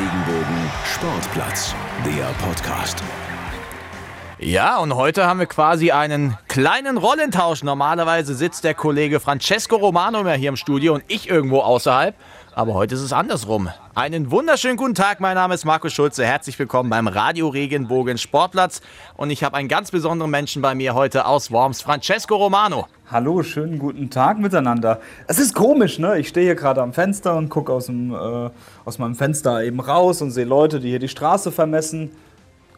Regenbogen Sportplatz, der Podcast. Ja, und heute haben wir quasi einen kleinen Rollentausch. Normalerweise sitzt der Kollege Francesco Romano mehr hier im Studio und ich irgendwo außerhalb. Aber heute ist es andersrum. Einen wunderschönen guten Tag, mein Name ist Markus Schulze. Herzlich willkommen beim Radio Regenbogen Sportplatz. Und ich habe einen ganz besonderen Menschen bei mir heute aus Worms, Francesco Romano. Hallo, schönen guten Tag miteinander. Es ist komisch, ne? Ich stehe hier gerade am Fenster und gucke aus, äh, aus meinem Fenster eben raus und sehe Leute, die hier die Straße vermessen.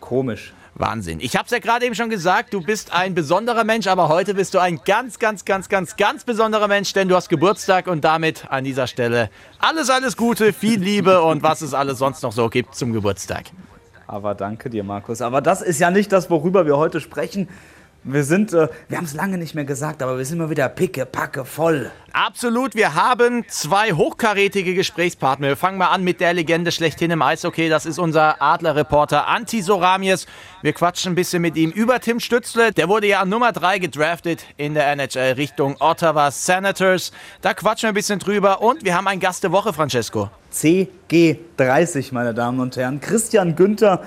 Komisch. Wahnsinn. Ich habe es ja gerade eben schon gesagt, du bist ein besonderer Mensch, aber heute bist du ein ganz, ganz, ganz, ganz, ganz besonderer Mensch, denn du hast Geburtstag und damit an dieser Stelle alles, alles Gute, viel Liebe und was es alles sonst noch so gibt zum Geburtstag. Aber danke dir, Markus. Aber das ist ja nicht das, worüber wir heute sprechen. Wir sind, äh, wir haben es lange nicht mehr gesagt, aber wir sind immer wieder picke, packe, voll. Absolut, wir haben zwei hochkarätige Gesprächspartner. Wir fangen mal an mit der Legende schlechthin im Eishockey. Das ist unser Adlerreporter Anti Soramies. Wir quatschen ein bisschen mit ihm über Tim Stützle. Der wurde ja an Nummer 3 gedraftet in der NHL Richtung Ottawa Senators. Da quatschen wir ein bisschen drüber. Und wir haben einen Gast der Woche, Francesco. CG30, meine Damen und Herren. Christian Günther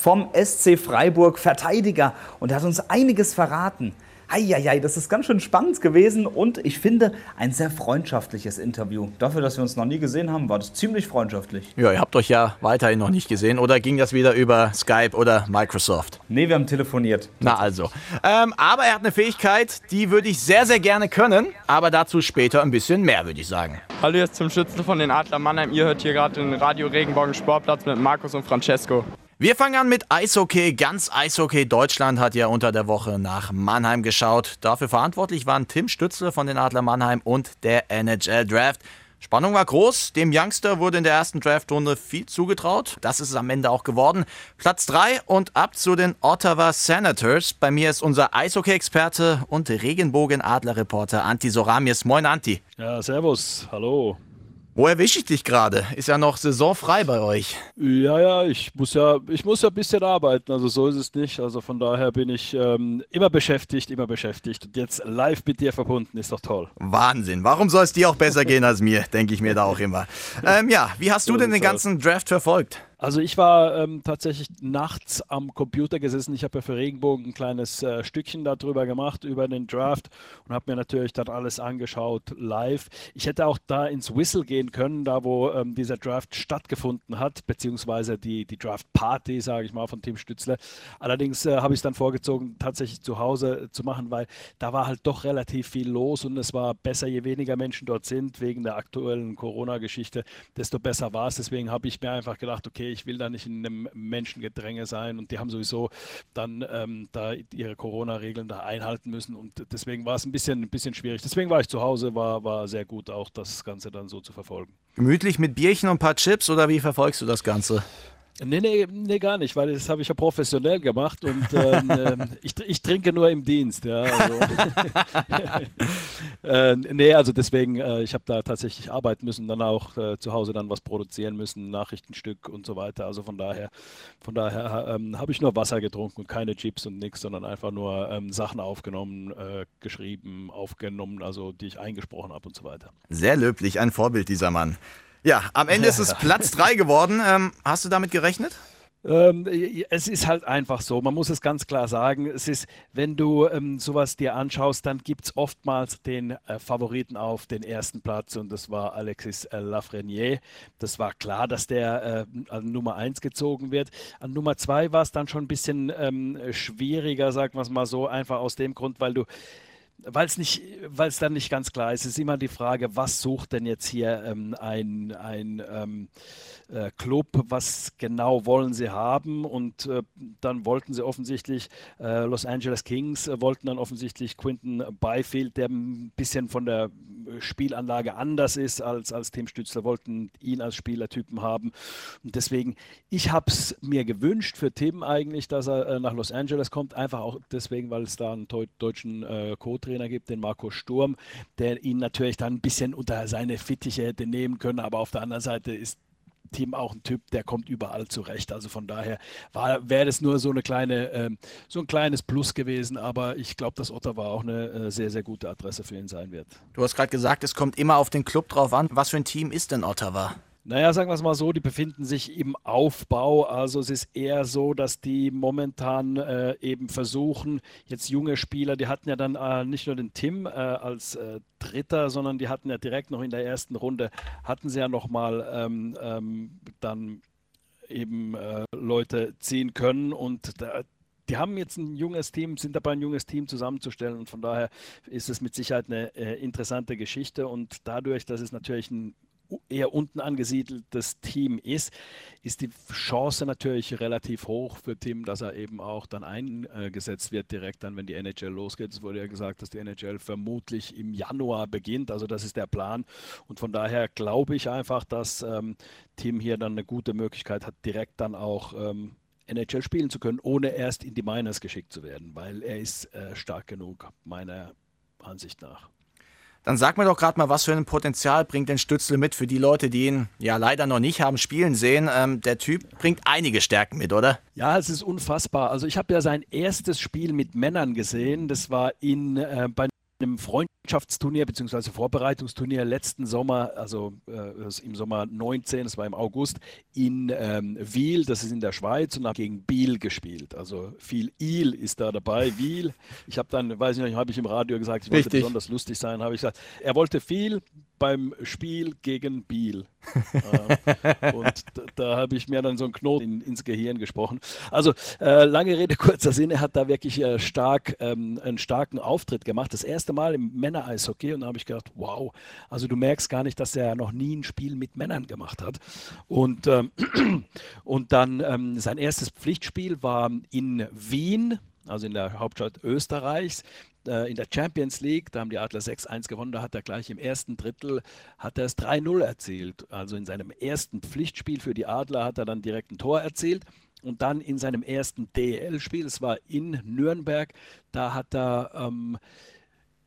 vom SC Freiburg, Verteidiger. Und er hat uns einiges verraten. Eieiei, das ist ganz schön spannend gewesen und ich finde ein sehr freundschaftliches Interview. Dafür, dass wir uns noch nie gesehen haben, war das ziemlich freundschaftlich. Ja, ihr habt euch ja weiterhin noch nicht gesehen oder ging das wieder über Skype oder Microsoft? Nee, wir haben telefoniert. Na also. Ähm, aber er hat eine Fähigkeit, die würde ich sehr, sehr gerne können, aber dazu später ein bisschen mehr, würde ich sagen. Hallo, jetzt zum Schützen von den Adler Mannheim. Ihr hört hier gerade den Radio Regenbogen Sportplatz mit Markus und Francesco. Wir fangen an mit Eishockey. Ganz Eishockey Deutschland hat ja unter der Woche nach Mannheim geschaut. Dafür verantwortlich waren Tim Stützle von den Adler Mannheim und der NHL Draft. Spannung war groß. Dem Youngster wurde in der ersten Draftrunde viel zugetraut. Das ist es am Ende auch geworden. Platz 3 und ab zu den Ottawa Senators. Bei mir ist unser Eishockey-Experte und Regenbogen-Adler-Reporter Anti Soramies. Moin, Anti. Ja, servus. Hallo. Wo erwische ich dich gerade? Ist ja noch saisonfrei bei euch. Ja, ja, ich muss ja, ich muss ja ein bisschen arbeiten, also so ist es nicht. Also von daher bin ich ähm, immer beschäftigt, immer beschäftigt. Und jetzt live mit dir verbunden, ist doch toll. Wahnsinn. Warum soll es dir auch besser gehen als mir, denke ich mir da auch immer. Ähm, ja, wie hast du denn den ganzen Draft verfolgt? Also ich war ähm, tatsächlich nachts am Computer gesessen. Ich habe ja für Regenbogen ein kleines äh, Stückchen darüber gemacht, über den Draft und habe mir natürlich dann alles angeschaut live. Ich hätte auch da ins Whistle gehen können, da wo ähm, dieser Draft stattgefunden hat, beziehungsweise die, die Draft-Party, sage ich mal, von Tim Stützle. Allerdings äh, habe ich es dann vorgezogen, tatsächlich zu Hause zu machen, weil da war halt doch relativ viel los und es war besser, je weniger Menschen dort sind, wegen der aktuellen Corona-Geschichte, desto besser war es. Deswegen habe ich mir einfach gedacht, okay, okay, ich will da nicht in einem Menschengedränge sein und die haben sowieso dann ähm, da ihre Corona-Regeln da einhalten müssen und deswegen war es ein bisschen, ein bisschen schwierig. Deswegen war ich zu Hause, war, war sehr gut auch das Ganze dann so zu verfolgen. Gemütlich mit Bierchen und ein paar Chips oder wie verfolgst du das Ganze? Nee, nee, nee, gar nicht, weil das habe ich ja professionell gemacht und ähm, ähm ich, ich, trinke nur im Dienst. Ja, also. äh, nee, also deswegen, äh, ich habe da tatsächlich arbeiten müssen, dann auch äh, zu Hause dann was produzieren müssen, Nachrichtenstück und so weiter. Also von daher, von daher ähm, habe ich nur Wasser getrunken und keine Chips und nichts, sondern einfach nur ähm, Sachen aufgenommen, äh, geschrieben, aufgenommen, also die ich eingesprochen habe und so weiter. Sehr löblich, ein Vorbild dieser Mann. Ja, am Ende ist es Platz 3 geworden. Ähm, hast du damit gerechnet? Ähm, es ist halt einfach so, man muss es ganz klar sagen. Es ist, wenn du ähm, sowas dir anschaust, dann gibt es oftmals den äh, Favoriten auf den ersten Platz und das war Alexis äh, Lafreniere. Das war klar, dass der äh, an Nummer 1 gezogen wird. An Nummer 2 war es dann schon ein bisschen ähm, schwieriger, sagen wir es mal so, einfach aus dem Grund, weil du weil es nicht, weil es dann nicht ganz klar ist, ist immer die Frage, was sucht denn jetzt hier ähm, ein, ein ähm, äh, Club, was genau wollen sie haben? Und äh, dann wollten sie offensichtlich äh, Los Angeles Kings, äh, wollten dann offensichtlich Quinton Byfield, der ein bisschen von der Spielanlage anders ist als, als Tim Stützler, wollten ihn als Spielertypen haben. Und deswegen, ich habe es mir gewünscht für Tim eigentlich, dass er äh, nach Los Angeles kommt, einfach auch deswegen, weil es da einen deutschen äh, Co-Trainer gibt, den Marco Sturm, der ihn natürlich dann ein bisschen unter seine Fittiche hätte nehmen können, aber auf der anderen Seite ist Team auch ein Typ, der kommt überall zurecht. Also von daher wäre das nur so eine kleine, äh, so ein kleines Plus gewesen, aber ich glaube, dass Ottawa auch eine äh, sehr, sehr gute Adresse für ihn sein wird. Du hast gerade gesagt, es kommt immer auf den Club drauf an. Was für ein Team ist denn Ottawa? Naja, sagen wir es mal so, die befinden sich im Aufbau. Also es ist eher so, dass die momentan äh, eben versuchen, jetzt junge Spieler, die hatten ja dann äh, nicht nur den Tim äh, als äh, Dritter, sondern die hatten ja direkt noch in der ersten Runde, hatten sie ja nochmal ähm, ähm, dann eben äh, Leute ziehen können. Und da, die haben jetzt ein junges Team, sind dabei, ein junges Team zusammenzustellen. Und von daher ist es mit Sicherheit eine äh, interessante Geschichte. Und dadurch, dass es natürlich ein eher unten angesiedeltes Team ist, ist die Chance natürlich relativ hoch für Tim, dass er eben auch dann eingesetzt wird, direkt dann, wenn die NHL losgeht. Es wurde ja gesagt, dass die NHL vermutlich im Januar beginnt, also das ist der Plan. Und von daher glaube ich einfach, dass ähm, Tim hier dann eine gute Möglichkeit hat, direkt dann auch ähm, NHL spielen zu können, ohne erst in die Miners geschickt zu werden, weil er ist äh, stark genug, meiner Ansicht nach. Dann sag mir doch gerade mal, was für ein Potenzial bringt denn Stützle mit für die Leute, die ihn ja leider noch nicht haben spielen sehen. Ähm, der Typ bringt einige Stärken mit, oder? Ja, es ist unfassbar. Also ich habe ja sein erstes Spiel mit Männern gesehen. Das war in, äh, bei einem Freundschaftsturnier bzw. Vorbereitungsturnier letzten Sommer, also äh, im Sommer 19, das war im August, in ähm, Wiel, das ist in der Schweiz, und habe gegen Biel gespielt. Also viel Il ist da dabei, Wiel. Ich habe dann, weiß ich nicht, habe ich im Radio gesagt, ich wollte Richtig. besonders lustig sein, habe ich gesagt, er wollte viel, beim Spiel gegen Biel. äh, und da, da habe ich mir dann so einen Knoten in, ins Gehirn gesprochen. Also äh, lange Rede, kurzer Sinn, er hat da wirklich äh, stark, ähm, einen starken Auftritt gemacht. Das erste Mal im Männer-Eishockey und da habe ich gedacht, wow, also du merkst gar nicht, dass er noch nie ein Spiel mit Männern gemacht hat. Und, ähm, und dann ähm, sein erstes Pflichtspiel war in Wien also in der Hauptstadt Österreichs äh, in der Champions League, da haben die Adler 6-1 gewonnen, da hat er gleich im ersten Drittel hat er es 3-0 erzielt. Also in seinem ersten Pflichtspiel für die Adler hat er dann direkt ein Tor erzielt. Und dann in seinem ersten DL-Spiel, es war in Nürnberg, da hat er ähm,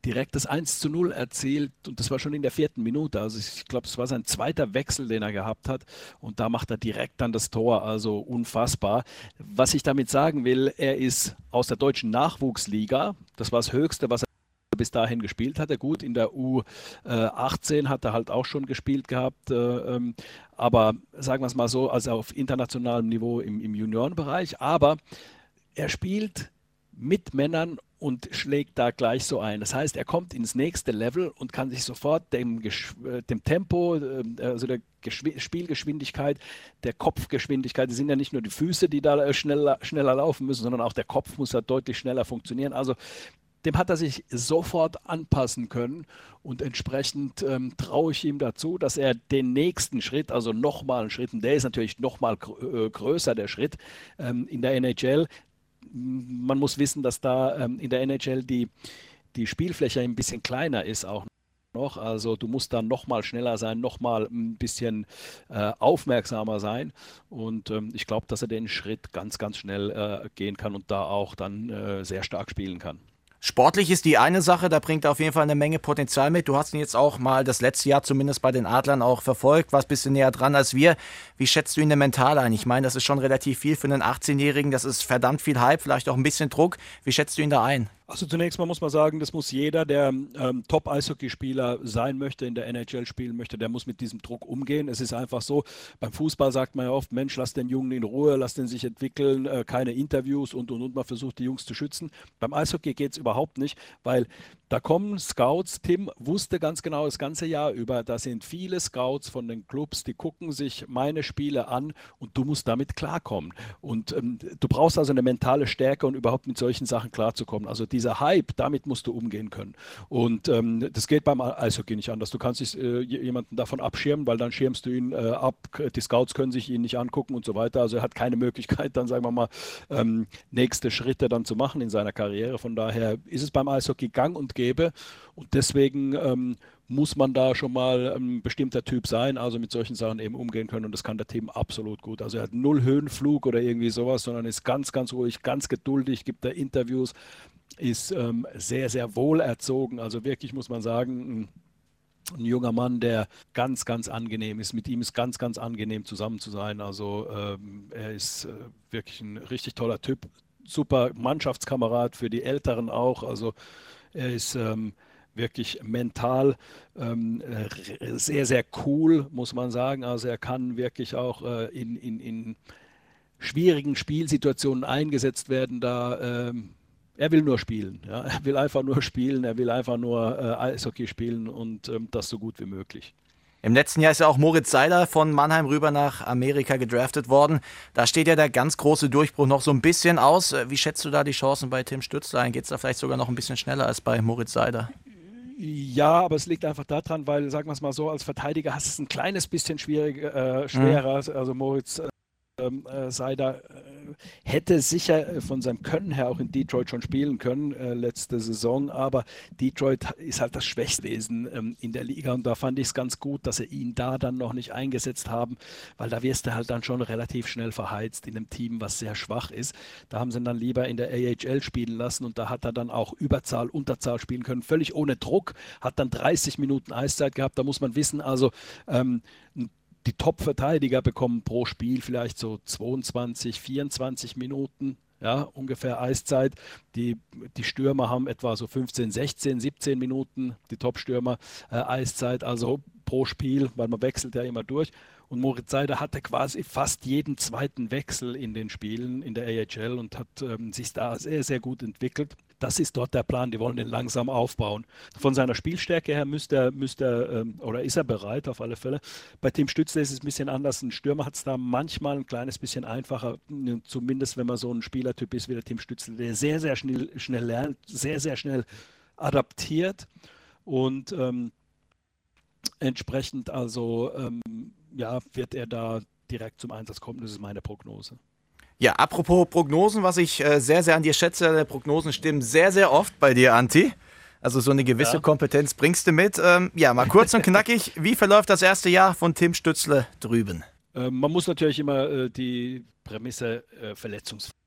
direkt das 1 zu 0 erzielt und das war schon in der vierten Minute. Also ich glaube, es war sein zweiter Wechsel, den er gehabt hat und da macht er direkt dann das Tor, also unfassbar. Was ich damit sagen will, er ist aus der deutschen Nachwuchsliga, das war das Höchste, was er bis dahin gespielt hatte. Gut, in der U18 hat er halt auch schon gespielt gehabt, äh, ähm, aber sagen wir es mal so, also auf internationalem Niveau im, im Juniorenbereich. Aber er spielt mit Männern und schlägt da gleich so ein. Das heißt, er kommt ins nächste Level und kann sich sofort dem, äh, dem Tempo, äh, also der Spielgeschwindigkeit, der Kopfgeschwindigkeit, das sind ja nicht nur die Füße, die da äh, schneller, schneller laufen müssen, sondern auch der Kopf muss ja deutlich schneller funktionieren. Also dem hat er sich sofort anpassen können und entsprechend ähm, traue ich ihm dazu, dass er den nächsten Schritt, also nochmal einen Schritt, und der ist natürlich nochmal gr größer, der Schritt ähm, in der NHL, man muss wissen, dass da ähm, in der NHL die, die Spielfläche ein bisschen kleiner ist auch noch. Also du musst dann noch mal schneller sein, noch mal ein bisschen äh, aufmerksamer sein. Und ähm, ich glaube, dass er den Schritt ganz, ganz schnell äh, gehen kann und da auch dann äh, sehr stark spielen kann. Sportlich ist die eine Sache, da bringt er auf jeden Fall eine Menge Potenzial mit. Du hast ihn jetzt auch mal das letzte Jahr zumindest bei den Adlern auch verfolgt, warst ein bisschen näher dran als wir. Wie schätzt du ihn denn mental ein? Ich meine, das ist schon relativ viel für einen 18-Jährigen, das ist verdammt viel Hype, vielleicht auch ein bisschen Druck. Wie schätzt du ihn da ein? Also zunächst mal muss man sagen, das muss jeder, der ähm, Top-Eishockeyspieler sein möchte, in der NHL spielen möchte, der muss mit diesem Druck umgehen. Es ist einfach so, beim Fußball sagt man ja oft, Mensch, lass den Jungen in Ruhe, lass den sich entwickeln, äh, keine Interviews und, und, und, man versucht die Jungs zu schützen. Beim Eishockey geht es überhaupt nicht, weil da kommen Scouts, Tim wusste ganz genau das ganze Jahr über, da sind viele Scouts von den Clubs, die gucken sich meine Spiele an und du musst damit klarkommen. Und ähm, du brauchst also eine mentale Stärke, um überhaupt mit solchen Sachen klarzukommen. Also dieser Hype, damit musst du umgehen können. Und ähm, das geht beim Eishockey nicht anders. Du kannst dich, äh, jemanden davon abschirmen, weil dann schirmst du ihn äh, ab. Die Scouts können sich ihn nicht angucken und so weiter. Also er hat keine Möglichkeit, dann sagen wir mal, ähm, nächste Schritte dann zu machen in seiner Karriere. Von daher ist es beim Eishockey gang und gäbe. Und deswegen ähm, muss man da schon mal ein bestimmter Typ sein, also mit solchen Sachen eben umgehen können. Und das kann der Team absolut gut. Also er hat null Höhenflug oder irgendwie sowas, sondern ist ganz, ganz ruhig, ganz geduldig, gibt da Interviews, ist ähm, sehr, sehr wohlerzogen. Also wirklich muss man sagen, ein junger Mann, der ganz, ganz angenehm ist. Mit ihm ist ganz, ganz angenehm zusammen zu sein. Also ähm, er ist äh, wirklich ein richtig toller Typ. Super Mannschaftskamerad für die Älteren auch. Also er ist ähm, wirklich mental ähm, sehr, sehr cool, muss man sagen. Also er kann wirklich auch äh, in, in, in schwierigen Spielsituationen eingesetzt werden. Da ähm, er will nur spielen. Ja? Er will einfach nur spielen, er will einfach nur äh, Eishockey spielen und ähm, das so gut wie möglich. Im letzten Jahr ist ja auch Moritz Seider von Mannheim rüber nach Amerika gedraftet worden. Da steht ja der ganz große Durchbruch noch so ein bisschen aus. Wie schätzt du da die Chancen bei Tim Stützler ein? Geht es da vielleicht sogar noch ein bisschen schneller als bei Moritz Seider? Ja, aber es liegt einfach daran, weil, sagen wir es mal so, als Verteidiger hast du es ein kleines bisschen schwierig, äh, schwerer. Mhm. Also Moritz äh, ähm, äh, Seider äh, hätte sicher äh, von seinem Können her auch in Detroit schon spielen können äh, letzte Saison, aber Detroit ist halt das Schwächstwesen ähm, in der Liga und da fand ich es ganz gut, dass sie ihn da dann noch nicht eingesetzt haben, weil da wirst du halt dann schon relativ schnell verheizt in einem Team, was sehr schwach ist. Da haben sie ihn dann lieber in der AHL spielen lassen und da hat er dann auch Überzahl, Unterzahl spielen können, völlig ohne Druck, hat dann 30 Minuten Eiszeit gehabt. Da muss man wissen, also ähm, ein die Top-Verteidiger bekommen pro Spiel vielleicht so 22, 24 Minuten, ja, ungefähr Eiszeit. Die, die Stürmer haben etwa so 15, 16, 17 Minuten, die Top-Stürmer äh, Eiszeit, also pro Spiel, weil man wechselt ja immer durch. Und Moritz Seider hatte quasi fast jeden zweiten Wechsel in den Spielen in der AHL und hat ähm, sich da sehr, sehr gut entwickelt. Das ist dort der Plan. Die wollen den langsam aufbauen. Von seiner Spielstärke her müsste er, müsste er ähm, oder ist er bereit auf alle Fälle. Bei Tim Stützle ist es ein bisschen anders. Ein Stürmer hat es da manchmal ein kleines bisschen einfacher, zumindest wenn man so ein Spielertyp ist wie der Tim Stützle, der sehr, sehr schnell, schnell lernt, sehr, sehr schnell adaptiert und ähm, entsprechend also ähm, ja, wird er da direkt zum Einsatz kommen. Das ist meine Prognose. Ja, apropos Prognosen, was ich äh, sehr, sehr an dir schätze, der Prognosen stimmen sehr, sehr oft bei dir, Anti. Also so eine gewisse ja. Kompetenz bringst du mit. Ähm, ja, mal kurz und knackig, wie verläuft das erste Jahr von Tim Stützle drüben? Ähm, man muss natürlich immer äh, die Prämisse äh, verletzungsfrei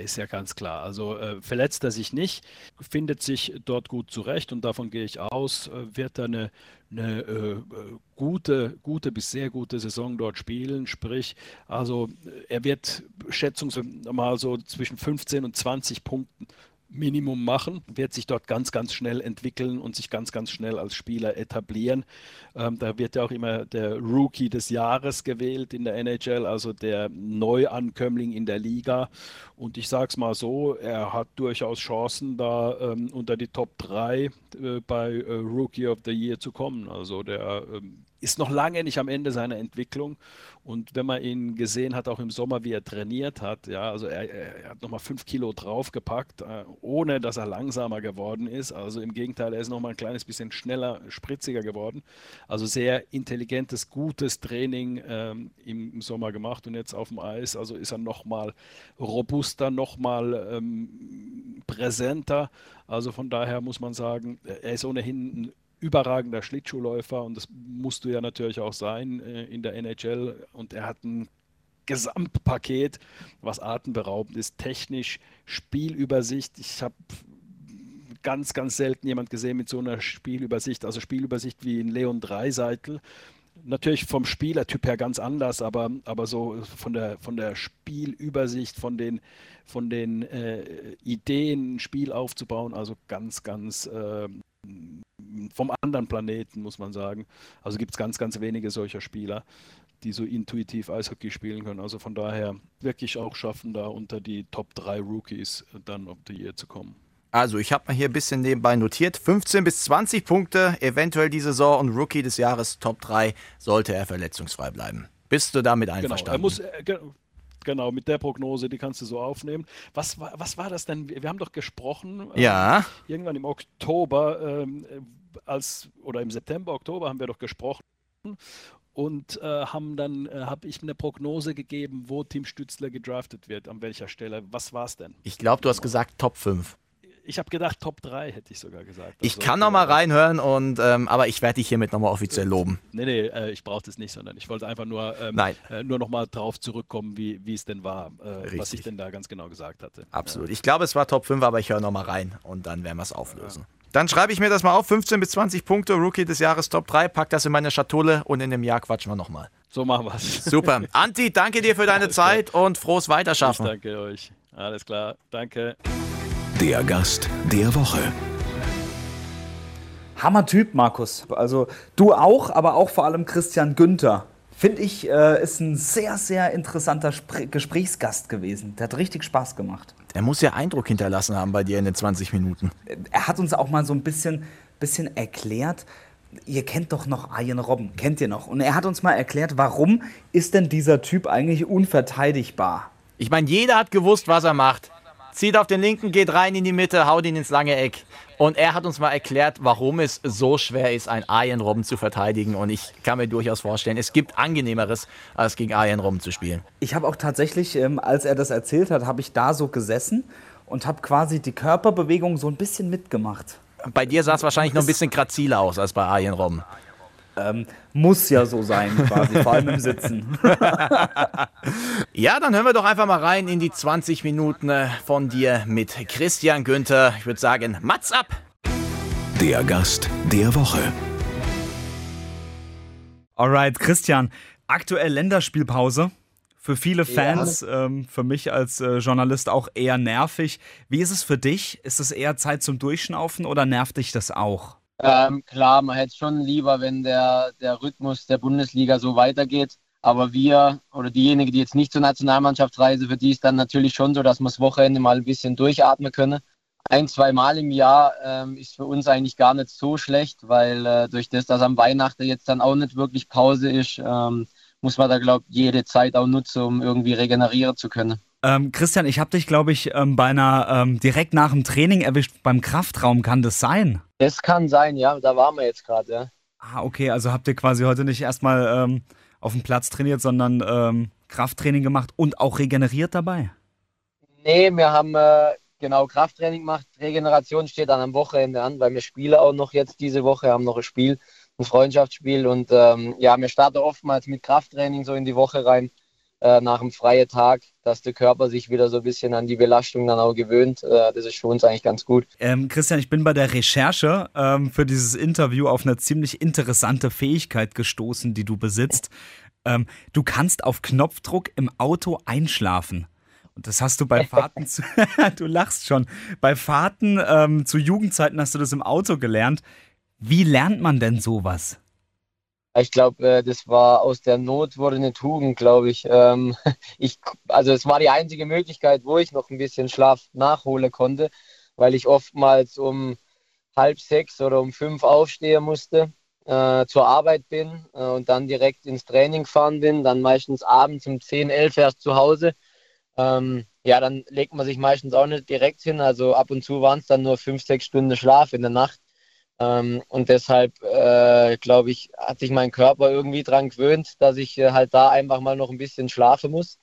ist ja ganz klar. Also äh, verletzt er sich nicht, findet sich dort gut zurecht und davon gehe ich aus, äh, wird er eine, eine äh, gute, gute bis sehr gute Saison dort spielen. Sprich, also er wird schätzungsweise mal so zwischen 15 und 20 Punkten Minimum machen, wird sich dort ganz, ganz schnell entwickeln und sich ganz, ganz schnell als Spieler etablieren. Ähm, da wird ja auch immer der Rookie des Jahres gewählt in der NHL, also der Neuankömmling in der Liga. Und ich sage es mal so, er hat durchaus Chancen, da ähm, unter die Top 3 äh, bei äh, Rookie of the Year zu kommen. Also der ähm, ist noch lange nicht am Ende seiner Entwicklung. Und wenn man ihn gesehen hat, auch im Sommer, wie er trainiert hat, ja, also er, er hat nochmal fünf Kilo draufgepackt, äh, ohne dass er langsamer geworden ist. Also im Gegenteil, er ist nochmal ein kleines bisschen schneller, spritziger geworden. Also sehr intelligentes, gutes Training ähm, im, Sommer gemacht und jetzt auf dem Eis. Also ist er nochmal robuster, nochmal ähm, präsenter. Also von daher muss man sagen, er ist ohnehin ein überragender Schlittschuhläufer und das musst du ja natürlich auch sein äh, in der NHL und er hat ein Gesamtpaket, was atemberaubend ist, technisch, Spielübersicht. Ich habe ganz, ganz selten jemand gesehen mit so einer Spielübersicht, also Spielübersicht wie in Leon Dreiseitel. Natürlich vom Spielertyp her ganz anders, aber, aber so von der, von der Spielübersicht, von den, von den äh, Ideen, ein Spiel aufzubauen, also ganz, ganz äh, vom anderen Planeten, muss man sagen. Also gibt es ganz, ganz wenige solcher Spieler, die so intuitiv Eishockey spielen können. Also von daher wirklich auch schaffen, da unter die Top 3 Rookies dann of the Year zu kommen. Also, ich habe mal hier ein bisschen nebenbei notiert. 15 bis 20 Punkte, eventuell die Saison und Rookie des Jahres Top 3 sollte er verletzungsfrei bleiben. Bist du damit einverstanden? Genau, er muss, äh, genau, mit der Prognose, die kannst du so aufnehmen. Was war, was war das denn? Wir haben doch gesprochen. Ja. Ähm, irgendwann im Oktober, ähm, als, oder im September, Oktober haben wir doch gesprochen und äh, haben dann, äh, habe ich eine Prognose gegeben, wo Tim Stützler gedraftet wird, an welcher Stelle. Was war es denn? Ich glaube, du hast gesagt Top 5. Ich habe gedacht, Top 3 hätte ich sogar gesagt. Ich also, kann noch mal reinhören, und, ähm, aber ich werde dich hiermit noch mal offiziell loben. Nee, nee, äh, ich brauche das nicht, sondern ich wollte einfach nur, ähm, Nein. Äh, nur noch mal drauf zurückkommen, wie, wie es denn war, äh, was ich denn da ganz genau gesagt hatte. Absolut. Ja. Ich glaube, es war Top 5, aber ich höre noch mal rein und dann werden wir es auflösen. Ja. Dann schreibe ich mir das mal auf. 15 bis 20 Punkte, Rookie des Jahres Top 3. Pack das in meine Schatulle und in dem Jahr quatschen wir nochmal. So machen wir es. Super. Anti, danke dir für deine Zeit und frohes Weiterschaffen. Ich danke euch. Alles klar. Danke. Der Gast der Woche. Hammer-Typ, Markus. Also du auch, aber auch vor allem Christian Günther. Finde ich, äh, ist ein sehr, sehr interessanter Spr Gesprächsgast gewesen. Der hat richtig Spaß gemacht. Er muss ja Eindruck hinterlassen haben bei dir in den 20 Minuten. Er hat uns auch mal so ein bisschen, bisschen erklärt, ihr kennt doch noch Arjen Robben, kennt ihr noch? Und er hat uns mal erklärt, warum ist denn dieser Typ eigentlich unverteidigbar? Ich meine, jeder hat gewusst, was er macht. Zieht auf den linken, geht rein in die Mitte, haut ihn ins lange Eck. Und er hat uns mal erklärt, warum es so schwer ist, einen Arjen Robben zu verteidigen. Und ich kann mir durchaus vorstellen, es gibt angenehmeres, als gegen Arjen Robben zu spielen. Ich habe auch tatsächlich, ähm, als er das erzählt hat, habe ich da so gesessen und habe quasi die Körperbewegung so ein bisschen mitgemacht. Bei dir sah es wahrscheinlich noch ein bisschen graziler aus als bei Arjen Robben. Ähm, muss ja so sein, quasi, vor allem im Sitzen. ja, dann hören wir doch einfach mal rein in die 20 Minuten äh, von dir mit Christian Günther. Ich würde sagen, Mats ab! Der Gast der Woche. Alright, Christian, aktuell Länderspielpause. Für viele Fans, ja. ähm, für mich als äh, Journalist auch eher nervig. Wie ist es für dich? Ist es eher Zeit zum Durchschnaufen oder nervt dich das auch? Ähm, klar, man hätte schon lieber, wenn der, der Rhythmus der Bundesliga so weitergeht. Aber wir oder diejenigen, die jetzt nicht zur Nationalmannschaftsreise, für die ist dann natürlich schon so, dass man das Wochenende mal ein bisschen durchatmen können. Ein, zwei Mal im Jahr ähm, ist für uns eigentlich gar nicht so schlecht, weil äh, durch das, dass am Weihnachten jetzt dann auch nicht wirklich Pause ist, ähm, muss man da, glaube ich, jede Zeit auch nutzen, um irgendwie regenerieren zu können. Ähm, Christian, ich habe dich, glaube ich, ähm, bei einer ähm, direkt nach dem Training erwischt beim Kraftraum. Kann das sein? Das kann sein, ja. Da waren wir jetzt gerade, ja. Ah, okay. Also habt ihr quasi heute nicht erstmal ähm, auf dem Platz trainiert, sondern ähm, Krafttraining gemacht und auch regeneriert dabei? Nee, wir haben äh, genau Krafttraining gemacht. Regeneration steht dann am Wochenende an, weil wir spielen auch noch jetzt diese Woche, haben noch ein Spiel, ein Freundschaftsspiel. Und ähm, ja, wir starten oftmals mit Krafttraining so in die Woche rein äh, nach einem freien Tag, dass der Körper sich wieder so ein bisschen an die Belastung dann auch gewöhnt. Äh, das ist für uns eigentlich ganz gut. Ähm, Christian, ich bin bei der Recherche ähm, für dieses Interview auf eine ziemlich interessante Fähigkeit gestoßen, die du besitzt. Ähm, du kannst auf Knopfdruck im Auto einschlafen. Und das hast du bei Fahrten zu, du lachst schon, bei Fahrten ähm, zu Jugendzeiten hast du das im Auto gelernt. Wie lernt man denn sowas? Ich glaube, äh, das war aus der Not wurde eine Tugend, glaube ich. Ähm, ich. Also es war die einzige Möglichkeit, wo ich noch ein bisschen Schlaf nachholen konnte, weil ich oftmals um halb sechs oder um fünf aufstehen musste, äh, zur Arbeit bin äh, und dann direkt ins Training fahren bin, dann meistens abends um zehn, elf erst zu Hause. Ähm, ja, dann legt man sich meistens auch nicht direkt hin. Also ab und zu waren es dann nur fünf, sechs Stunden Schlaf in der Nacht. Ähm, und deshalb, äh, glaube ich, hat sich mein Körper irgendwie dran gewöhnt, dass ich äh, halt da einfach mal noch ein bisschen schlafen muss.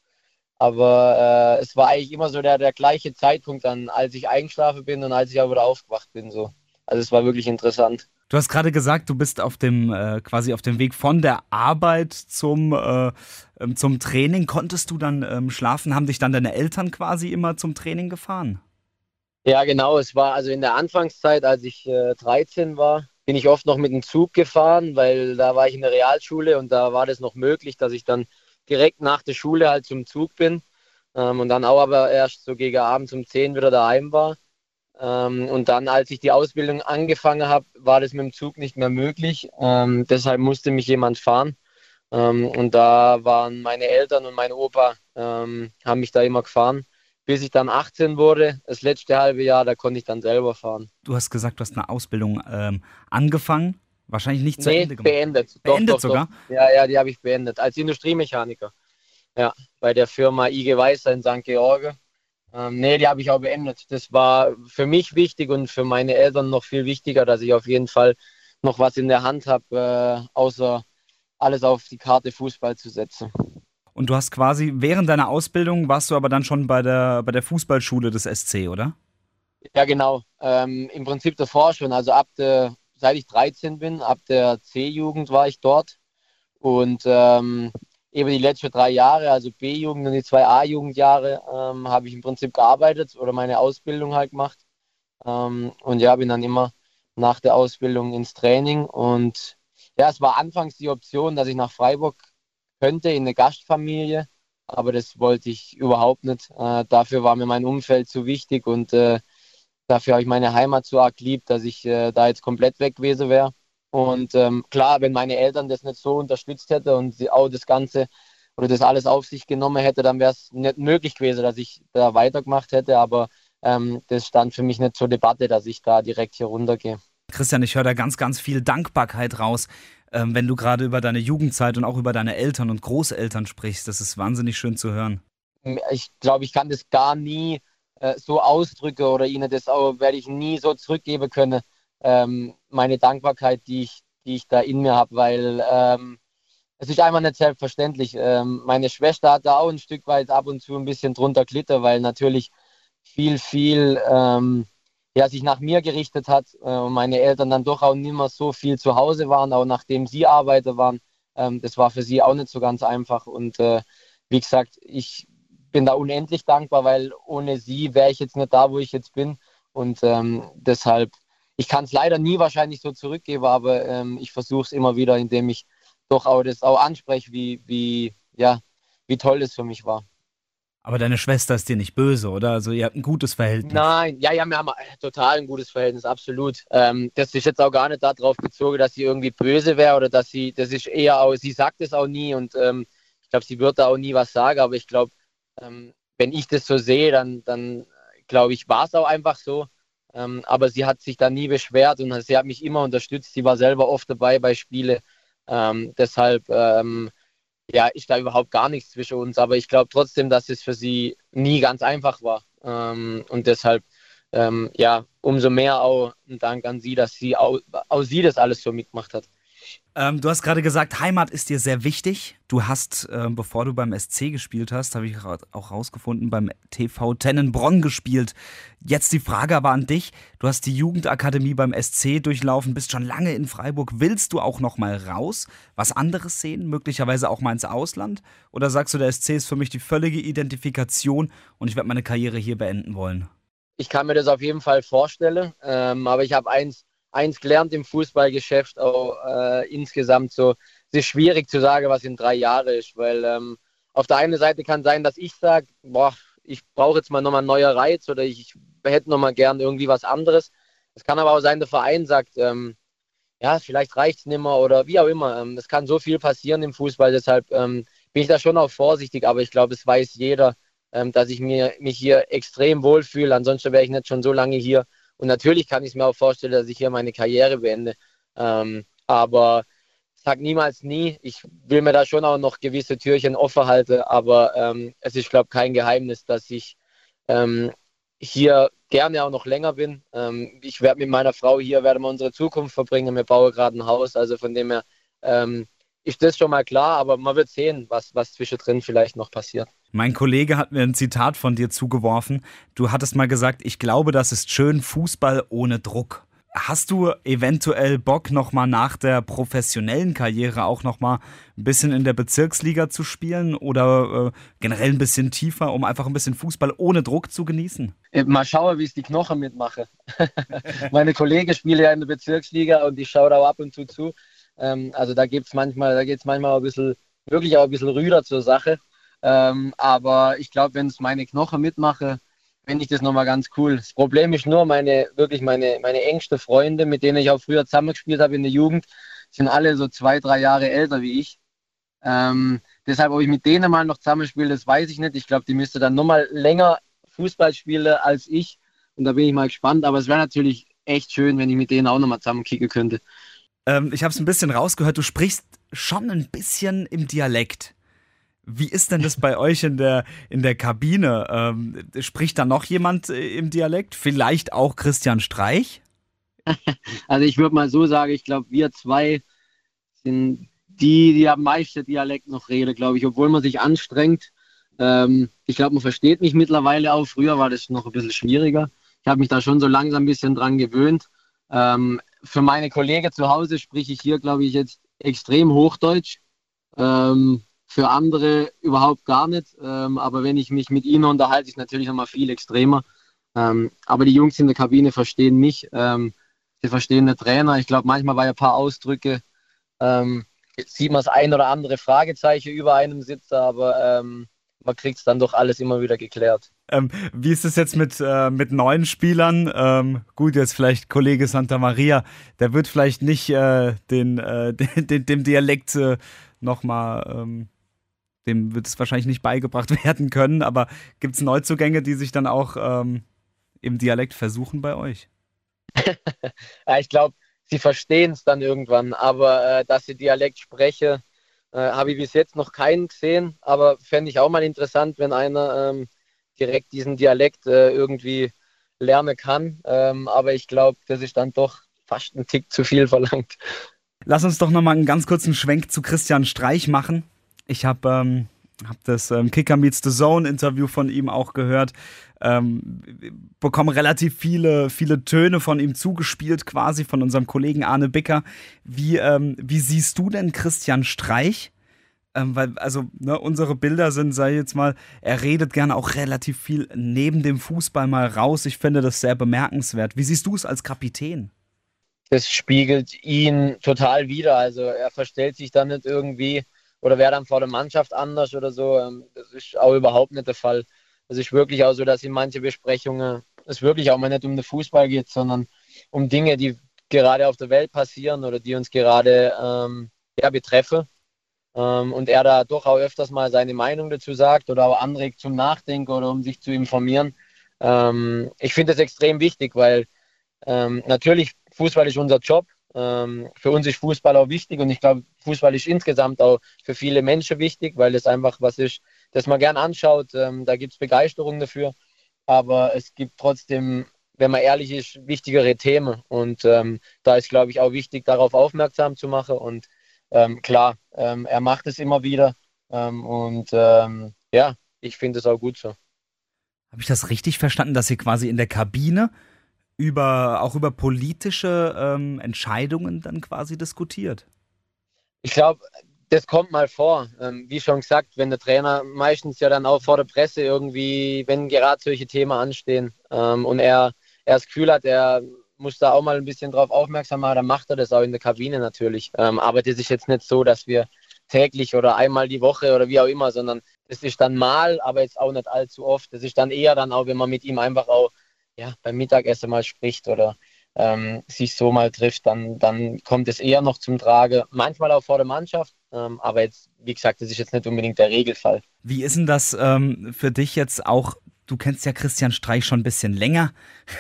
Aber äh, es war eigentlich immer so der, der gleiche Zeitpunkt dann, als ich eingeschlafen bin und als ich auch wieder aufgewacht bin. So. Also es war wirklich interessant. Du hast gerade gesagt, du bist auf dem äh, quasi auf dem Weg von der Arbeit zum, äh, zum Training. Konntest du dann ähm, schlafen? Haben dich dann deine Eltern quasi immer zum Training gefahren? Ja, genau. Es war also in der Anfangszeit, als ich äh, 13 war, bin ich oft noch mit dem Zug gefahren, weil da war ich in der Realschule und da war das noch möglich, dass ich dann direkt nach der Schule halt zum Zug bin ähm, und dann auch aber erst so gegen abends um 10 wieder daheim war. Ähm, und dann, als ich die Ausbildung angefangen habe, war das mit dem Zug nicht mehr möglich. Ähm, deshalb musste mich jemand fahren. Ähm, und da waren meine Eltern und mein Opa, ähm, haben mich da immer gefahren bis ich dann 18 wurde, das letzte halbe Jahr, da konnte ich dann selber fahren. Du hast gesagt, du hast eine Ausbildung ähm, angefangen, wahrscheinlich nicht zu nee, Ende gemacht. beendet. Beendet doch, doch, sogar? Doch. Ja, ja, die habe ich beendet, als Industriemechaniker. Ja, bei der Firma IG Weißer in St. George. Ähm, nee, die habe ich auch beendet. Das war für mich wichtig und für meine Eltern noch viel wichtiger, dass ich auf jeden Fall noch was in der Hand habe, äh, außer alles auf die Karte Fußball zu setzen. Und du hast quasi während deiner Ausbildung warst du aber dann schon bei der, bei der Fußballschule des SC, oder? Ja, genau. Ähm, Im Prinzip davor schon. Also ab der, seit ich 13 bin, ab der C-Jugend war ich dort. Und ähm, eben die letzten drei Jahre, also B-Jugend und die zwei A-Jugendjahre, ähm, habe ich im Prinzip gearbeitet oder meine Ausbildung halt gemacht. Ähm, und ja, bin dann immer nach der Ausbildung ins Training. Und ja, es war anfangs die Option, dass ich nach Freiburg könnte in eine Gastfamilie, aber das wollte ich überhaupt nicht. Äh, dafür war mir mein Umfeld zu wichtig und äh, dafür habe ich meine Heimat so arg lieb, dass ich äh, da jetzt komplett weg gewesen wäre. Und ähm, klar, wenn meine Eltern das nicht so unterstützt hätten und sie auch das Ganze oder das alles auf sich genommen hätte, dann wäre es nicht möglich gewesen, dass ich da weitergemacht hätte. Aber ähm, das stand für mich nicht zur Debatte, dass ich da direkt hier runtergehe. Christian, ich höre da ganz, ganz viel Dankbarkeit raus, ähm, wenn du gerade über deine Jugendzeit und auch über deine Eltern und Großeltern sprichst. Das ist wahnsinnig schön zu hören. Ich glaube, ich kann das gar nie äh, so ausdrücken oder ihnen das auch, werde ich nie so zurückgeben können. Ähm, meine Dankbarkeit, die ich, die ich da in mir habe, weil ähm, es ist einfach nicht selbstverständlich. Ähm, meine Schwester hat da auch ein Stück weit ab und zu ein bisschen drunter glitter, weil natürlich viel, viel ähm, ja, sich nach mir gerichtet hat äh, und meine Eltern dann doch auch nicht mehr so viel zu Hause waren, auch nachdem sie Arbeiter waren. Ähm, das war für sie auch nicht so ganz einfach. Und äh, wie gesagt, ich bin da unendlich dankbar, weil ohne sie wäre ich jetzt nicht da, wo ich jetzt bin. Und ähm, deshalb, ich kann es leider nie wahrscheinlich so zurückgeben, aber ähm, ich versuche es immer wieder, indem ich doch auch das auch anspreche, wie, wie, ja, wie toll es für mich war. Aber deine Schwester ist dir nicht böse, oder? Also ihr habt ein gutes Verhältnis. Nein, ja, ja, wir haben total ein gutes Verhältnis, absolut. Ähm, das ist jetzt auch gar nicht darauf bezogen, dass sie irgendwie böse wäre oder dass sie, das ist eher auch, sie sagt es auch nie und ähm, ich glaube, sie wird da auch nie was sagen, aber ich glaube, ähm, wenn ich das so sehe, dann, dann glaube ich, war es auch einfach so. Ähm, aber sie hat sich da nie beschwert und sie hat mich immer unterstützt. Sie war selber oft dabei bei Spiele. Ähm, deshalb ähm, ja, ist da überhaupt gar nichts zwischen uns. Aber ich glaube trotzdem, dass es für sie nie ganz einfach war. Ähm, und deshalb, ähm, ja, umso mehr auch ein Dank an sie, dass sie auch, auch sie das alles so mitgemacht hat. Ähm, du hast gerade gesagt, Heimat ist dir sehr wichtig. Du hast, äh, bevor du beim SC gespielt hast, habe ich auch rausgefunden, beim TV Tennenbronn gespielt. Jetzt die Frage aber an dich. Du hast die Jugendakademie beim SC durchlaufen, bist schon lange in Freiburg. Willst du auch noch mal raus, was anderes sehen, möglicherweise auch mal ins Ausland? Oder sagst du, der SC ist für mich die völlige Identifikation und ich werde meine Karriere hier beenden wollen? Ich kann mir das auf jeden Fall vorstellen, ähm, aber ich habe eins eins gelernt im Fußballgeschäft, auch äh, insgesamt so. Es ist schwierig zu sagen, was in drei Jahren ist, weil ähm, auf der einen Seite kann sein, dass ich sage, boah, ich brauche jetzt mal nochmal einen neuen Reiz oder ich, ich hätte nochmal gern irgendwie was anderes. Es kann aber auch sein, der Verein sagt, ähm, ja, vielleicht reicht es nicht mehr oder wie auch immer. Ähm, es kann so viel passieren im Fußball, deshalb ähm, bin ich da schon auch vorsichtig, aber ich glaube, es weiß jeder, ähm, dass ich mir, mich hier extrem wohlfühle. Ansonsten wäre ich nicht schon so lange hier. Und natürlich kann ich es mir auch vorstellen, dass ich hier meine Karriere beende. Ähm, aber sag niemals nie. Ich will mir da schon auch noch gewisse Türchen offen halten, aber ähm, es ist, glaube ich, kein Geheimnis, dass ich ähm, hier gerne auch noch länger bin. Ähm, ich werde mit meiner Frau hier, werden wir unsere Zukunft verbringen. Wir bauen gerade ein Haus, also von dem her ähm, ist das schon mal klar, aber man wird sehen, was, was zwischendrin vielleicht noch passiert. Mein Kollege hat mir ein Zitat von dir zugeworfen. Du hattest mal gesagt, ich glaube, das ist schön Fußball ohne Druck. Hast du eventuell Bock, nochmal nach der professionellen Karriere auch nochmal ein bisschen in der Bezirksliga zu spielen oder äh, generell ein bisschen tiefer, um einfach ein bisschen Fußball ohne Druck zu genießen? Äh, mal schauen, wie ich die Knochen mitmache. Meine Kollegen spielen ja in der Bezirksliga und ich schaue da auch ab und zu zu. Ähm, also da gibt's manchmal, da geht es manchmal ein bisschen, wirklich auch ein bisschen rüder zur Sache. Ähm, aber ich glaube, wenn es meine Knochen mitmache, finde ich das nochmal ganz cool. Das Problem ist nur, meine, wirklich meine, meine engsten Freunde, mit denen ich auch früher zusammengespielt habe in der Jugend, sind alle so zwei, drei Jahre älter wie ich. Ähm, deshalb, ob ich mit denen mal noch zusammenspiele, das weiß ich nicht. Ich glaube, die müsste dann nochmal länger Fußball spielen als ich. Und da bin ich mal gespannt. Aber es wäre natürlich echt schön, wenn ich mit denen auch nochmal zusammenkicken könnte. Ähm, ich habe es ein bisschen rausgehört, du sprichst schon ein bisschen im Dialekt. Wie ist denn das bei euch in der, in der Kabine? Ähm, spricht da noch jemand äh, im Dialekt? Vielleicht auch Christian Streich? Also ich würde mal so sagen, ich glaube, wir zwei sind die, die am meisten Dialekt noch reden, glaube ich, obwohl man sich anstrengt. Ähm, ich glaube, man versteht mich mittlerweile auch. Früher war das noch ein bisschen schwieriger. Ich habe mich da schon so langsam ein bisschen dran gewöhnt. Ähm, für meine Kollegen zu Hause spreche ich hier, glaube ich, jetzt extrem Hochdeutsch. Ähm, für andere überhaupt gar nicht. Ähm, aber wenn ich mich mit ihnen unterhalte, ist natürlich nochmal viel extremer. Ähm, aber die Jungs in der Kabine verstehen mich. Ähm, sie verstehen den Trainer. Ich glaube, manchmal bei ein paar Ausdrücke ähm, sieht man das ein oder andere Fragezeichen über einem Sitzer, aber ähm, man kriegt es dann doch alles immer wieder geklärt. Ähm, wie ist es jetzt mit, äh, mit neuen Spielern? Ähm, gut, jetzt vielleicht Kollege Santa Maria, der wird vielleicht nicht äh, den, äh, den, dem Dialekt äh, nochmal, ähm, dem wird es wahrscheinlich nicht beigebracht werden können, aber gibt es Neuzugänge, die sich dann auch ähm, im Dialekt versuchen bei euch? ja, ich glaube, sie verstehen es dann irgendwann, aber äh, dass sie Dialekt spreche, äh, habe ich bis jetzt noch keinen gesehen, aber fände ich auch mal interessant, wenn einer ähm, direkt diesen Dialekt äh, irgendwie lernen kann. Ähm, aber ich glaube, das ist dann doch fast ein Tick zu viel verlangt. Lass uns doch nochmal einen ganz kurzen Schwenk zu Christian Streich machen. Ich habe ähm, hab das ähm, Kicker Meets the Zone Interview von ihm auch gehört. Ähm, bekomme relativ viele, viele Töne von ihm zugespielt, quasi von unserem Kollegen Arne Bicker. Wie, ähm, wie siehst du denn Christian Streich? Ähm, weil, also, ne, unsere Bilder sind, sei jetzt mal, er redet gerne auch relativ viel neben dem Fußball mal raus. Ich finde das sehr bemerkenswert. Wie siehst du es als Kapitän? Das spiegelt ihn total wider. Also, er verstellt sich dann nicht irgendwie oder wäre dann vor der Mannschaft anders oder so. Ähm, das ist auch überhaupt nicht der Fall. Es ist wirklich auch so, dass in manche Besprechungen es wirklich auch mal nicht um den Fußball geht, sondern um Dinge, die gerade auf der Welt passieren oder die uns gerade ähm, ja, betreffen. Ähm, und er da doch auch öfters mal seine Meinung dazu sagt oder auch anregt zum Nachdenken oder um sich zu informieren. Ähm, ich finde das extrem wichtig, weil ähm, natürlich Fußball ist unser Job. Ähm, für uns ist Fußball auch wichtig und ich glaube, Fußball ist insgesamt auch für viele Menschen wichtig, weil es einfach was ist, das man gern anschaut. Ähm, da gibt es Begeisterung dafür. Aber es gibt trotzdem, wenn man ehrlich ist, wichtigere Themen. Und ähm, da ist, glaube ich, auch wichtig, darauf aufmerksam zu machen. Und ähm, klar, ähm, er macht es immer wieder. Ähm, und ja, ich finde es auch gut so. Habe ich das richtig verstanden, dass ihr quasi in der Kabine über auch über politische ähm, Entscheidungen dann quasi diskutiert? Ich glaube, das kommt mal vor. Ähm, wie schon gesagt, wenn der Trainer meistens ja dann auch vor der Presse irgendwie, wenn gerade solche Themen anstehen ähm, und er, er das Gefühl hat, er muss da auch mal ein bisschen drauf aufmerksam machen, dann macht er das auch in der Kabine natürlich. Ähm, aber das ist jetzt nicht so, dass wir täglich oder einmal die Woche oder wie auch immer, sondern das ist dann mal, aber jetzt auch nicht allzu oft. Das ist dann eher dann auch, wenn man mit ihm einfach auch ja, beim Mittagessen mal spricht oder ähm, sich so mal trifft, dann, dann kommt es eher noch zum Trage. Manchmal auch vor der Mannschaft, ähm, aber jetzt, wie gesagt, das ist jetzt nicht unbedingt der Regelfall. Wie ist denn das ähm, für dich jetzt auch du kennst ja Christian Streich schon ein bisschen länger.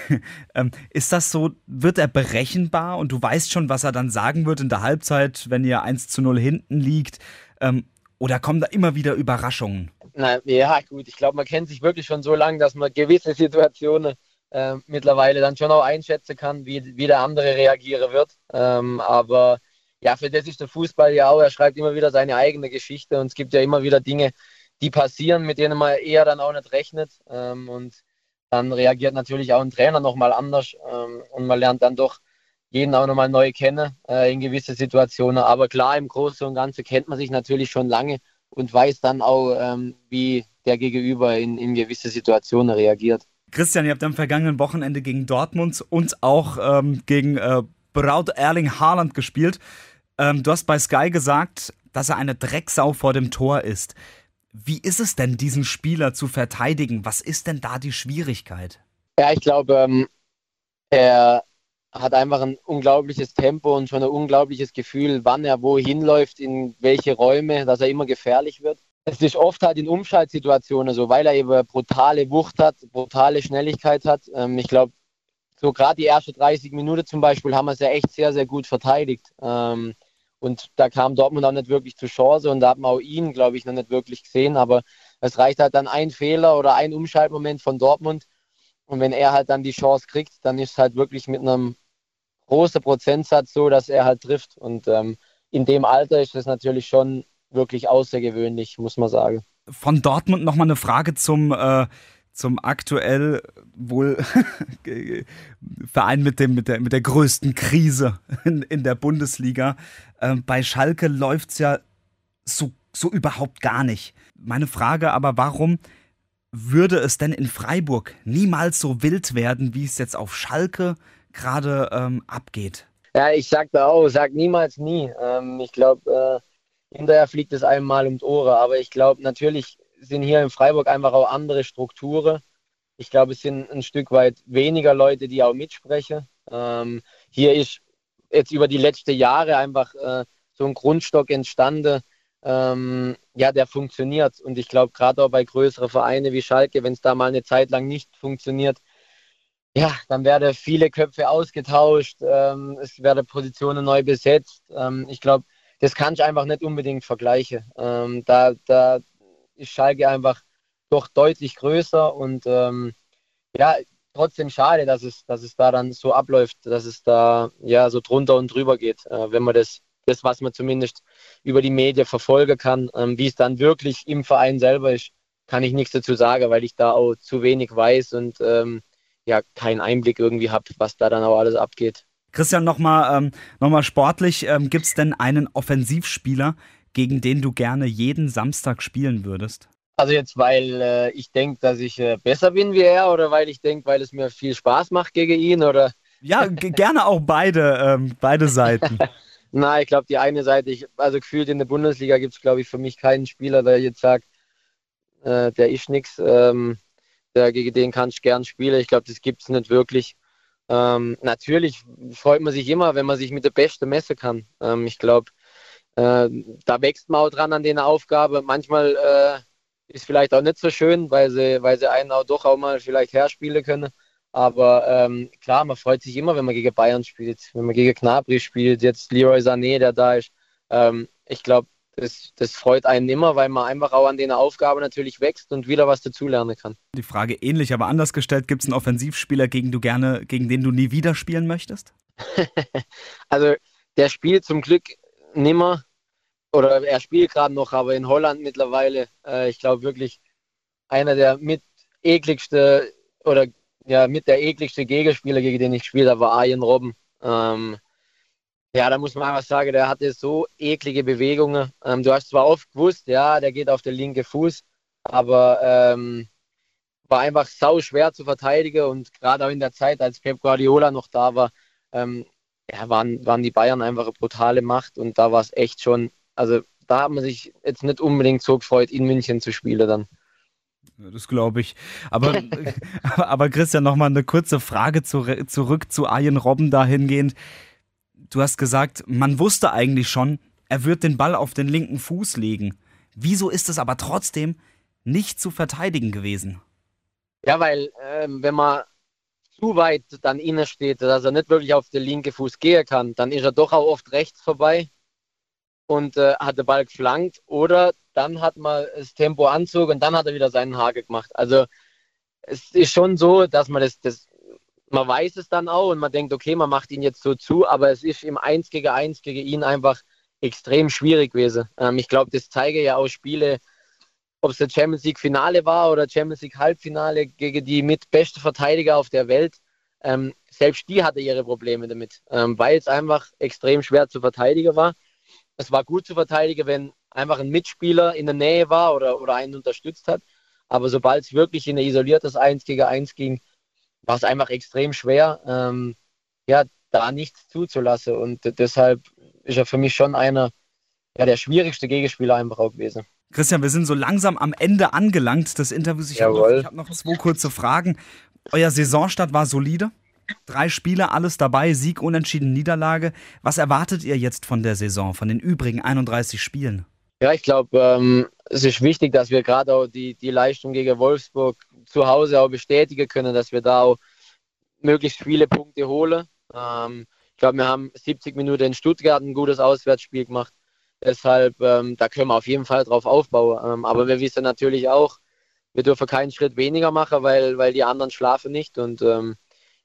ähm, ist das so, wird er berechenbar und du weißt schon, was er dann sagen wird in der Halbzeit, wenn ihr 1 zu 0 hinten liegt? Ähm, oder kommen da immer wieder Überraschungen? Na, ja, gut, ich glaube, man kennt sich wirklich schon so lange, dass man gewisse Situationen äh, mittlerweile dann schon auch einschätzen kann, wie, wie der andere reagieren wird. Ähm, aber ja, für das ist der Fußball ja auch, er schreibt immer wieder seine eigene Geschichte und es gibt ja immer wieder Dinge, die passieren, mit denen man eher dann auch nicht rechnet. Ähm, und dann reagiert natürlich auch ein Trainer nochmal anders ähm, und man lernt dann doch jeden auch nochmal neu kennen äh, in gewisse Situationen. Aber klar, im Großen und Ganzen kennt man sich natürlich schon lange und weiß dann auch, ähm, wie der Gegenüber in, in gewisse Situationen reagiert. Christian, ihr habt am vergangenen Wochenende gegen Dortmund und auch ähm, gegen äh, Braut Erling Haaland gespielt. Ähm, du hast bei Sky gesagt, dass er eine Drecksau vor dem Tor ist. Wie ist es denn, diesen Spieler zu verteidigen? Was ist denn da die Schwierigkeit? Ja, ich glaube, ähm, er hat einfach ein unglaubliches Tempo und schon ein unglaubliches Gefühl, wann er wohin läuft, in welche Räume, dass er immer gefährlich wird. Es ist oft halt in Umschaltsituationen so, weil er eben brutale Wucht hat, brutale Schnelligkeit hat. Ähm, ich glaube, so gerade die ersten 30 Minuten zum Beispiel haben wir es ja echt sehr, sehr gut verteidigt. Ähm, und da kam Dortmund auch nicht wirklich zur Chance und da hat man auch ihn, glaube ich, noch nicht wirklich gesehen. Aber es reicht halt dann ein Fehler oder ein Umschaltmoment von Dortmund. Und wenn er halt dann die Chance kriegt, dann ist es halt wirklich mit einem großen Prozentsatz so, dass er halt trifft. Und ähm, in dem Alter ist das natürlich schon wirklich außergewöhnlich, muss man sagen. Von Dortmund nochmal eine Frage zum, äh, zum aktuell wohl Verein mit, dem, mit, der, mit der größten Krise in, in der Bundesliga. Ähm, bei Schalke läuft es ja so, so überhaupt gar nicht. Meine Frage aber, warum würde es denn in Freiburg niemals so wild werden, wie es jetzt auf Schalke gerade ähm, abgeht? Ja, ich sag da auch, sag niemals nie. Ähm, ich glaube, äh, hinterher fliegt es einmal um die Ohren, aber ich glaube, natürlich sind hier in Freiburg einfach auch andere Strukturen. Ich glaube, es sind ein Stück weit weniger Leute, die auch mitsprechen. Ähm, hier ist jetzt über die letzten Jahre einfach äh, so ein Grundstock entstanden, ähm, ja, der funktioniert. Und ich glaube, gerade auch bei größeren Vereinen wie Schalke, wenn es da mal eine Zeit lang nicht funktioniert, ja, dann werden viele Köpfe ausgetauscht, ähm, es werden Positionen neu besetzt. Ähm, ich glaube, das kann ich einfach nicht unbedingt vergleichen. Ähm, da, da ist Schalke einfach doch deutlich größer und ähm, ja, trotzdem schade, dass es, dass es da dann so abläuft, dass es da ja so drunter und drüber geht, äh, wenn man das, das, was man zumindest über die Medien verfolgen kann, ähm, wie es dann wirklich im Verein selber ist, kann ich nichts dazu sagen, weil ich da auch zu wenig weiß und ähm, ja keinen Einblick irgendwie habe, was da dann auch alles abgeht. Christian, nochmal ähm, noch sportlich, ähm, gibt es denn einen Offensivspieler, gegen den du gerne jeden Samstag spielen würdest? Also jetzt, weil äh, ich denke, dass ich äh, besser bin wie er oder weil ich denke, weil es mir viel Spaß macht gegen ihn oder? Ja, gerne auch beide, ähm, beide Seiten. Nein, ich glaube, die eine Seite, ich, also gefühlt in der Bundesliga gibt es, glaube ich, für mich keinen Spieler, der jetzt sagt, äh, der ist nichts, ähm, der, gegen den kann ich gern spielen. Ich glaube, das gibt es nicht wirklich. Ähm, natürlich freut man sich immer, wenn man sich mit der Beste messen kann. Ähm, ich glaube, äh, da wächst man auch dran an den Aufgabe. Manchmal äh, ist vielleicht auch nicht so schön, weil sie, weil sie einen auch doch auch mal vielleicht herspielen können. Aber ähm, klar, man freut sich immer, wenn man gegen Bayern spielt, wenn man gegen Knabri spielt, jetzt Leroy Sané, der da ist. Ähm, ich glaube, das, das freut einen immer, weil man einfach auch an den Aufgaben natürlich wächst und wieder was dazulernen kann. Die Frage ähnlich, aber anders gestellt, gibt es einen Offensivspieler, gegen, du gerne, gegen den du nie wieder spielen möchtest? also der spielt zum Glück nimmer oder er spielt gerade noch, aber in Holland mittlerweile, äh, ich glaube wirklich einer der mit ekligste oder ja mit der ekligste Gegenspieler, gegen den ich gespielt habe, war Arjen Robben. Ähm, ja, da muss man einfach sagen, der hatte so eklige Bewegungen. Ähm, du hast zwar oft gewusst, ja, der geht auf den linken Fuß, aber ähm, war einfach sau schwer zu verteidigen und gerade auch in der Zeit, als Pep Guardiola noch da war, ähm, ja, waren, waren die Bayern einfach eine brutale Macht und da war es echt schon also da hat man sich jetzt nicht unbedingt so gefreut, in München zu spielen dann. Das glaube ich. Aber, aber Christian, nochmal eine kurze Frage zu, zurück zu Arjen Robben dahingehend. Du hast gesagt, man wusste eigentlich schon, er wird den Ball auf den linken Fuß legen. Wieso ist es aber trotzdem nicht zu verteidigen gewesen? Ja, weil äh, wenn man zu weit dann innen steht, dass er nicht wirklich auf den linken Fuß gehen kann, dann ist er doch auch oft rechts vorbei und äh, hat den Ball geflankt oder dann hat man das Tempo anzog und dann hat er wieder seinen Hage gemacht. Also es ist schon so, dass man das, das, man weiß es dann auch und man denkt, okay, man macht ihn jetzt so zu, aber es ist im 1 gegen 1 gegen ihn einfach extrem schwierig gewesen. Ähm, ich glaube, das zeige ja auch Spiele, ob es der Champions League Finale war oder Champions League Halbfinale gegen die mit beste Verteidiger auf der Welt. Ähm, selbst die hatte ihre Probleme damit, ähm, weil es einfach extrem schwer zu verteidigen war es war gut zu verteidigen, wenn einfach ein Mitspieler in der Nähe war oder, oder einen unterstützt hat. Aber sobald es wirklich in ein isoliertes 1 gegen 1 ging, war es einfach extrem schwer, ähm, ja, da nichts zuzulassen. Und deshalb ist er für mich schon einer ja, der schwierigste Gegenspieler einfach auch gewesen. Christian, wir sind so langsam am Ende angelangt des Interviews. Ich habe noch, hab noch zwei kurze Fragen. Euer Saisonstart war solide? Drei Spiele, alles dabei, Sieg, Unentschieden, Niederlage. Was erwartet ihr jetzt von der Saison, von den übrigen 31 Spielen? Ja, ich glaube, ähm, es ist wichtig, dass wir gerade auch die, die Leistung gegen Wolfsburg zu Hause auch bestätigen können, dass wir da auch möglichst viele Punkte holen. Ähm, ich glaube, wir haben 70 Minuten in Stuttgart ein gutes Auswärtsspiel gemacht. Deshalb, ähm, da können wir auf jeden Fall drauf aufbauen. Ähm, aber wir wissen natürlich auch, wir dürfen keinen Schritt weniger machen, weil, weil die anderen schlafen nicht. Und ähm,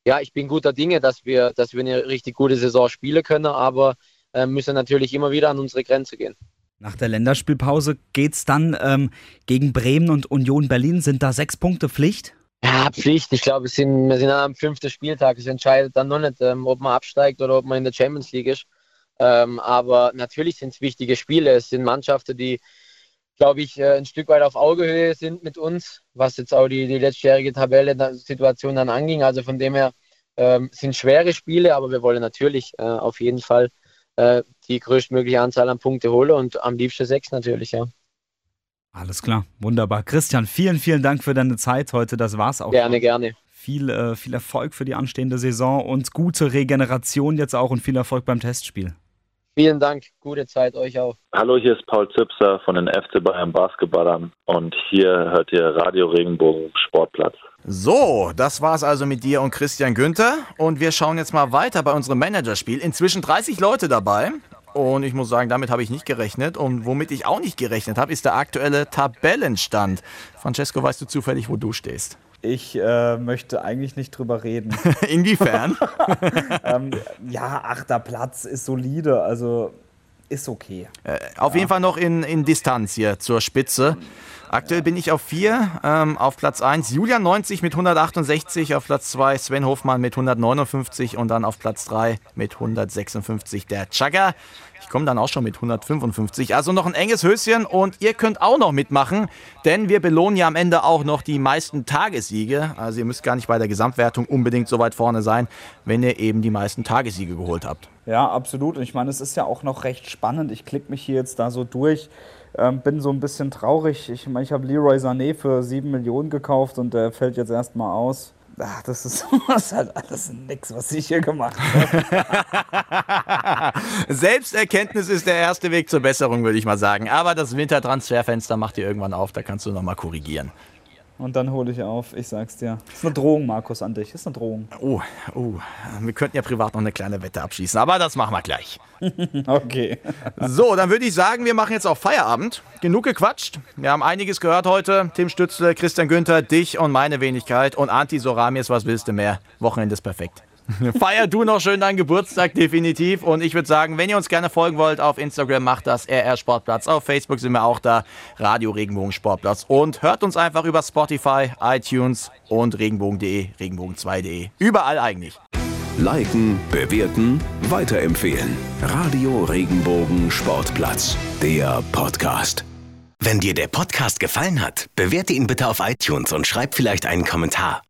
ja, ich bin guter Dinge, dass wir, dass wir eine richtig gute Saison spielen können, aber äh, müssen natürlich immer wieder an unsere Grenze gehen. Nach der Länderspielpause geht es dann ähm, gegen Bremen und Union Berlin. Sind da sechs Punkte Pflicht? Ja, Pflicht. Ich glaube, wir sind, wir sind am fünften Spieltag. Es entscheidet dann noch nicht, ähm, ob man absteigt oder ob man in der Champions League ist. Ähm, aber natürlich sind es wichtige Spiele. Es sind Mannschaften, die, glaube ich, äh, ein Stück weit auf Augehöhe sind mit uns, was jetzt auch die, die letztjährige Tabelle-Situation dann anging. Also von dem her ähm, sind schwere Spiele, aber wir wollen natürlich äh, auf jeden Fall äh, die größtmögliche Anzahl an Punkte holen und am liebsten sechs natürlich, ja. Alles klar, wunderbar. Christian, vielen, vielen Dank für deine Zeit heute. Das war's auch. Gerne, gerne. Viel, äh, viel Erfolg für die anstehende Saison und gute Regeneration jetzt auch und viel Erfolg beim Testspiel. Vielen Dank, gute Zeit euch auch. Hallo, hier ist Paul Zipser von den FC Bayern Basketballern und hier hört ihr Radio Regenbogen Sportplatz. So, das war's also mit dir und Christian Günther. Und wir schauen jetzt mal weiter bei unserem Managerspiel. Inzwischen 30 Leute dabei. Und ich muss sagen, damit habe ich nicht gerechnet. Und womit ich auch nicht gerechnet habe, ist der aktuelle Tabellenstand. Francesco, weißt du zufällig, wo du stehst? Ich äh, möchte eigentlich nicht drüber reden. Inwiefern? ähm, ja, achter Platz ist solide, also ist okay. Äh, auf ja. jeden Fall noch in, in Distanz hier zur Spitze. Aktuell bin ich auf 4, ähm, auf Platz 1 Julian 90 mit 168, auf Platz 2 Sven Hofmann mit 159 und dann auf Platz 3 mit 156 der Chagger. Ich komme dann auch schon mit 155. Also noch ein enges Höschen und ihr könnt auch noch mitmachen, denn wir belohnen ja am Ende auch noch die meisten Tagessiege. Also ihr müsst gar nicht bei der Gesamtwertung unbedingt so weit vorne sein, wenn ihr eben die meisten Tagessiege geholt habt. Ja, absolut. Und ich meine, es ist ja auch noch recht spannend. Ich klicke mich hier jetzt da so durch. Ähm, bin so ein bisschen traurig. Ich meine, ich habe Leroy Sané für 7 Millionen gekauft und der fällt jetzt erstmal aus. Ach, das ist, ist halt alles nix, was ich hier gemacht habe. Selbsterkenntnis ist der erste Weg zur Besserung, würde ich mal sagen. Aber das Wintertransferfenster macht ihr irgendwann auf, da kannst du nochmal korrigieren. Und dann hole ich auf, ich sag's dir. Das ist eine Drohung, Markus, an dich. Das ist eine Drohung. Oh, oh. Wir könnten ja privat noch eine kleine Wette abschließen, aber das machen wir gleich. okay. so, dann würde ich sagen, wir machen jetzt auch Feierabend. Genug gequatscht. Wir haben einiges gehört heute. Tim Stützle, Christian Günther, dich und meine Wenigkeit. Und Anti Soramis, was willst du mehr? Wochenende ist perfekt. Feier du noch schön deinen Geburtstag, definitiv. Und ich würde sagen, wenn ihr uns gerne folgen wollt, auf Instagram macht das RR Sportplatz. Auf Facebook sind wir auch da, Radio Regenbogen Sportplatz. Und hört uns einfach über Spotify, iTunes und regenbogen.de, regenbogen2.de. Überall eigentlich. Liken, bewerten, weiterempfehlen. Radio Regenbogen Sportplatz, der Podcast. Wenn dir der Podcast gefallen hat, bewerte ihn bitte auf iTunes und schreib vielleicht einen Kommentar.